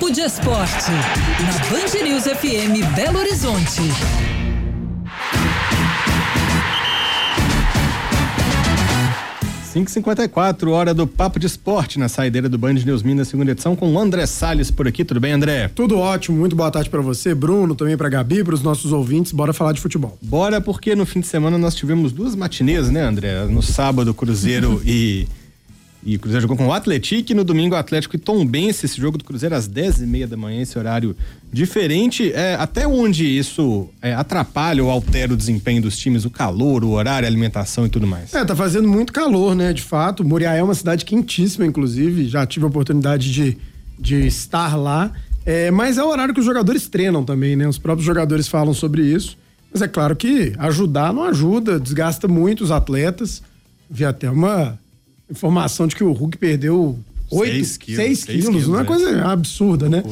Papo de Esporte, na Band News FM Belo Horizonte. Cinco cinquenta hora do Papo de Esporte na saideira do Band News Minas, segunda edição, com o André Salles por aqui. Tudo bem, André? Tudo ótimo, muito boa tarde para você, Bruno, também para Gabi, para os nossos ouvintes. Bora falar de futebol. Bora, porque no fim de semana nós tivemos duas matinês, né, André? No sábado, Cruzeiro e e o Cruzeiro jogou com o Atlético no domingo o Atlético e Tombense, esse jogo do Cruzeiro às 10 e meia da manhã, esse horário diferente. É, até onde isso é, atrapalha ou altera o desempenho dos times, o calor, o horário, a alimentação e tudo mais? É, tá fazendo muito calor, né? De fato. Moriaé é uma cidade quentíssima, inclusive. Já tive a oportunidade de, de estar lá. É, mas é o horário que os jogadores treinam também, né? Os próprios jogadores falam sobre isso. Mas é claro que ajudar não ajuda, desgasta muito os atletas. Vi até uma informação de que o Hulk perdeu 8, 6 quilos, 6 quilos, quilos não é coisa absurda, né?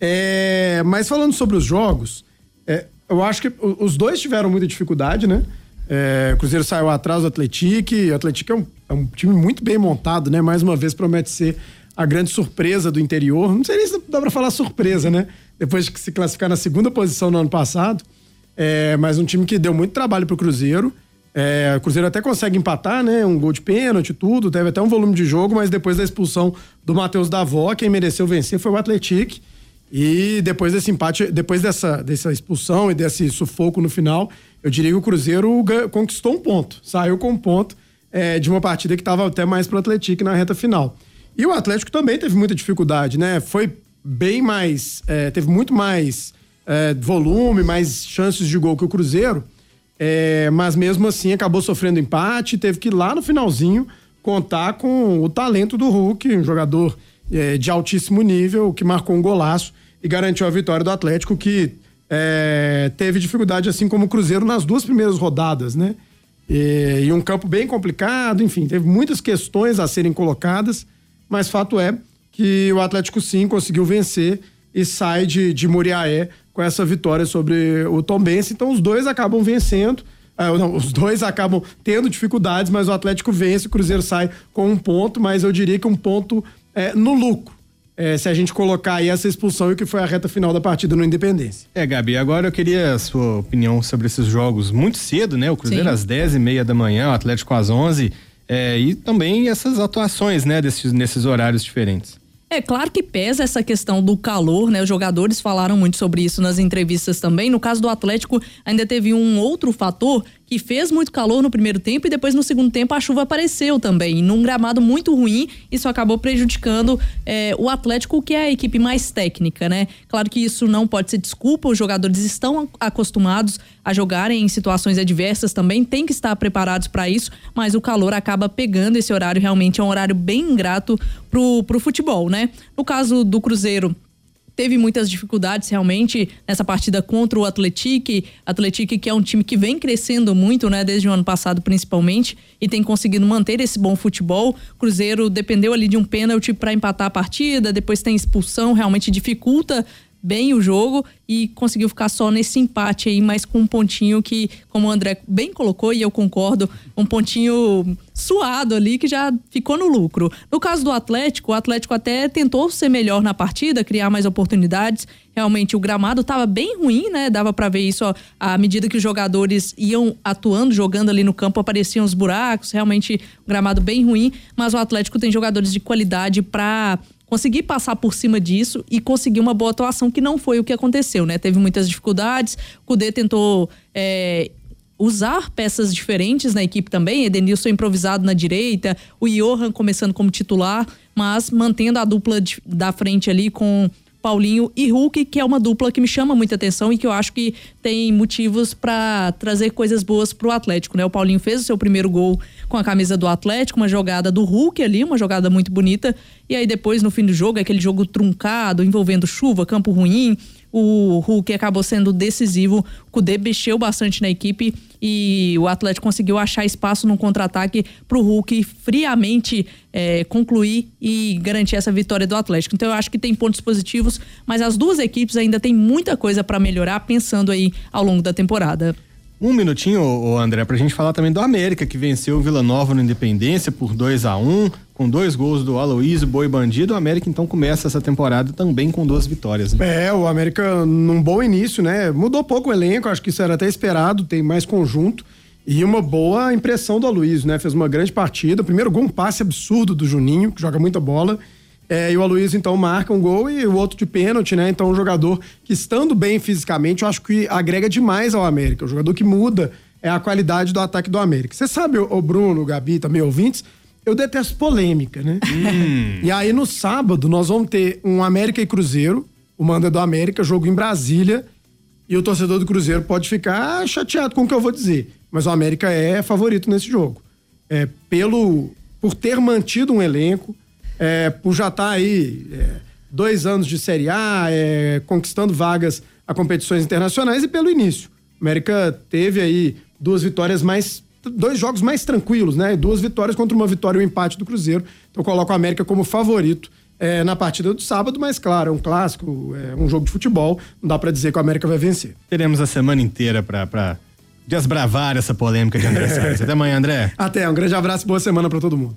É, mas falando sobre os jogos, é, eu acho que os dois tiveram muita dificuldade, né? É, o Cruzeiro saiu atrás do Atlético, o Atlético é um, é um, time muito bem montado, né? Mais uma vez promete ser a grande surpresa do interior. Não sei nem se dá pra falar surpresa, né? Depois de se classificar na segunda posição no ano passado. É, mas um time que deu muito trabalho pro Cruzeiro. É, o Cruzeiro até consegue empatar, né? Um gol de pênalti, tudo. Teve até um volume de jogo, mas depois da expulsão do Matheus Davó, quem mereceu vencer foi o Atlético. E depois desse empate, depois dessa, dessa expulsão e desse sufoco no final, eu diria que o Cruzeiro conquistou um ponto. Saiu com um ponto é, de uma partida que estava até mais pro Atlético na reta final. E o Atlético também teve muita dificuldade, né? Foi bem mais. É, teve muito mais é, volume, mais chances de gol que o Cruzeiro. É, mas mesmo assim acabou sofrendo empate, teve que lá no finalzinho contar com o talento do Hulk, um jogador é, de altíssimo nível, que marcou um golaço e garantiu a vitória do Atlético, que é, teve dificuldade, assim como o Cruzeiro, nas duas primeiras rodadas, né? E, e, um campo bem complicado, enfim, teve muitas questões a serem colocadas, mas fato é que o Atlético sim conseguiu vencer e sai de, de Muriaé com essa vitória sobre o Tom Benz. Então os dois acabam vencendo. Uh, não, os dois acabam tendo dificuldades, mas o Atlético vence, o Cruzeiro sai com um ponto, mas eu diria que um ponto é, no lucro. É, se a gente colocar aí essa expulsão e o que foi a reta final da partida no Independência. É, Gabi, agora eu queria a sua opinião sobre esses jogos muito cedo, né? O Cruzeiro Sim. às 10 e meia da manhã, o Atlético às 11 é, e também essas atuações, né? Desses, nesses horários diferentes. É claro que pesa essa questão do calor, né? Os jogadores falaram muito sobre isso nas entrevistas também. No caso do Atlético, ainda teve um outro fator que fez muito calor no primeiro tempo e depois no segundo tempo a chuva apareceu também. Num gramado muito ruim, isso acabou prejudicando é, o Atlético, que é a equipe mais técnica, né? Claro que isso não pode ser desculpa, os jogadores estão acostumados a jogarem em situações adversas também, tem que estar preparados para isso, mas o calor acaba pegando esse horário, realmente é um horário bem ingrato pro, pro futebol, né? No caso do Cruzeiro, teve muitas dificuldades realmente nessa partida contra o Atlético. Atlético que é um time que vem crescendo muito, né, desde o ano passado principalmente, e tem conseguido manter esse bom futebol. Cruzeiro dependeu ali de um pênalti para empatar a partida, depois tem expulsão, realmente dificulta bem o jogo e conseguiu ficar só nesse empate aí, mas com um pontinho que, como o André bem colocou, e eu concordo, um pontinho suado ali que já ficou no lucro. No caso do Atlético, o Atlético até tentou ser melhor na partida, criar mais oportunidades. Realmente o gramado estava bem ruim, né? Dava para ver isso ó, à medida que os jogadores iam atuando, jogando ali no campo, apareciam os buracos, realmente o gramado bem ruim, mas o Atlético tem jogadores de qualidade para conseguir passar por cima disso e conseguir uma boa atuação, que não foi o que aconteceu, né? Teve muitas dificuldades, o Cudê tentou é, usar peças diferentes na equipe também, Edenilson improvisado na direita, o Johan começando como titular, mas mantendo a dupla de, da frente ali com Paulinho e Hulk, que é uma dupla que me chama muita atenção e que eu acho que tem motivos para trazer coisas boas pro Atlético, né? O Paulinho fez o seu primeiro gol com a camisa do Atlético, uma jogada do Hulk ali, uma jogada muito bonita. E aí depois no fim do jogo, aquele jogo truncado, envolvendo chuva, campo ruim, o Hulk acabou sendo decisivo. O Kudê mexeu bastante na equipe e o Atlético conseguiu achar espaço no contra-ataque para o Hulk friamente é, concluir e garantir essa vitória do Atlético. Então eu acho que tem pontos positivos, mas as duas equipes ainda têm muita coisa para melhorar pensando aí ao longo da temporada. Um minutinho, André, pra gente falar também do América, que venceu o Vila Nova no Independência por 2 a 1 um, com dois gols do Aloysio Boi Bandido, o América então começa essa temporada também com duas vitórias. Né? É, o América num bom início, né? Mudou pouco o elenco, acho que isso era até esperado, tem mais conjunto. E uma boa impressão do Aloysio, né? Fez uma grande partida. Primeiro gol, um passe absurdo do Juninho, que joga muita bola. É, e o Aloysio, então, marca um gol e o outro de pênalti, né? Então, um jogador que, estando bem fisicamente, eu acho que agrega demais ao América. O jogador que muda é a qualidade do ataque do América. Você sabe, o Bruno, o Gabi, também ouvintes, eu detesto polêmica, né? Hum. E aí, no sábado, nós vamos ter um América e Cruzeiro, o manda do América, jogo em Brasília, e o torcedor do Cruzeiro pode ficar chateado com o que eu vou dizer. Mas o América é favorito nesse jogo. É, pelo, por ter mantido um elenco, é, por já estar tá aí é, dois anos de Série A, é, conquistando vagas a competições internacionais e pelo início. O América teve aí duas vitórias mais dois jogos mais tranquilos, né? Duas vitórias contra uma vitória e um empate do Cruzeiro. Então eu coloco o América como favorito é, na partida do sábado, mas claro, é um clássico, é um jogo de futebol, não dá para dizer que o América vai vencer. Teremos a semana inteira para desbravar essa polêmica de André Salles. Até amanhã, André. Até, um grande abraço e boa semana para todo mundo.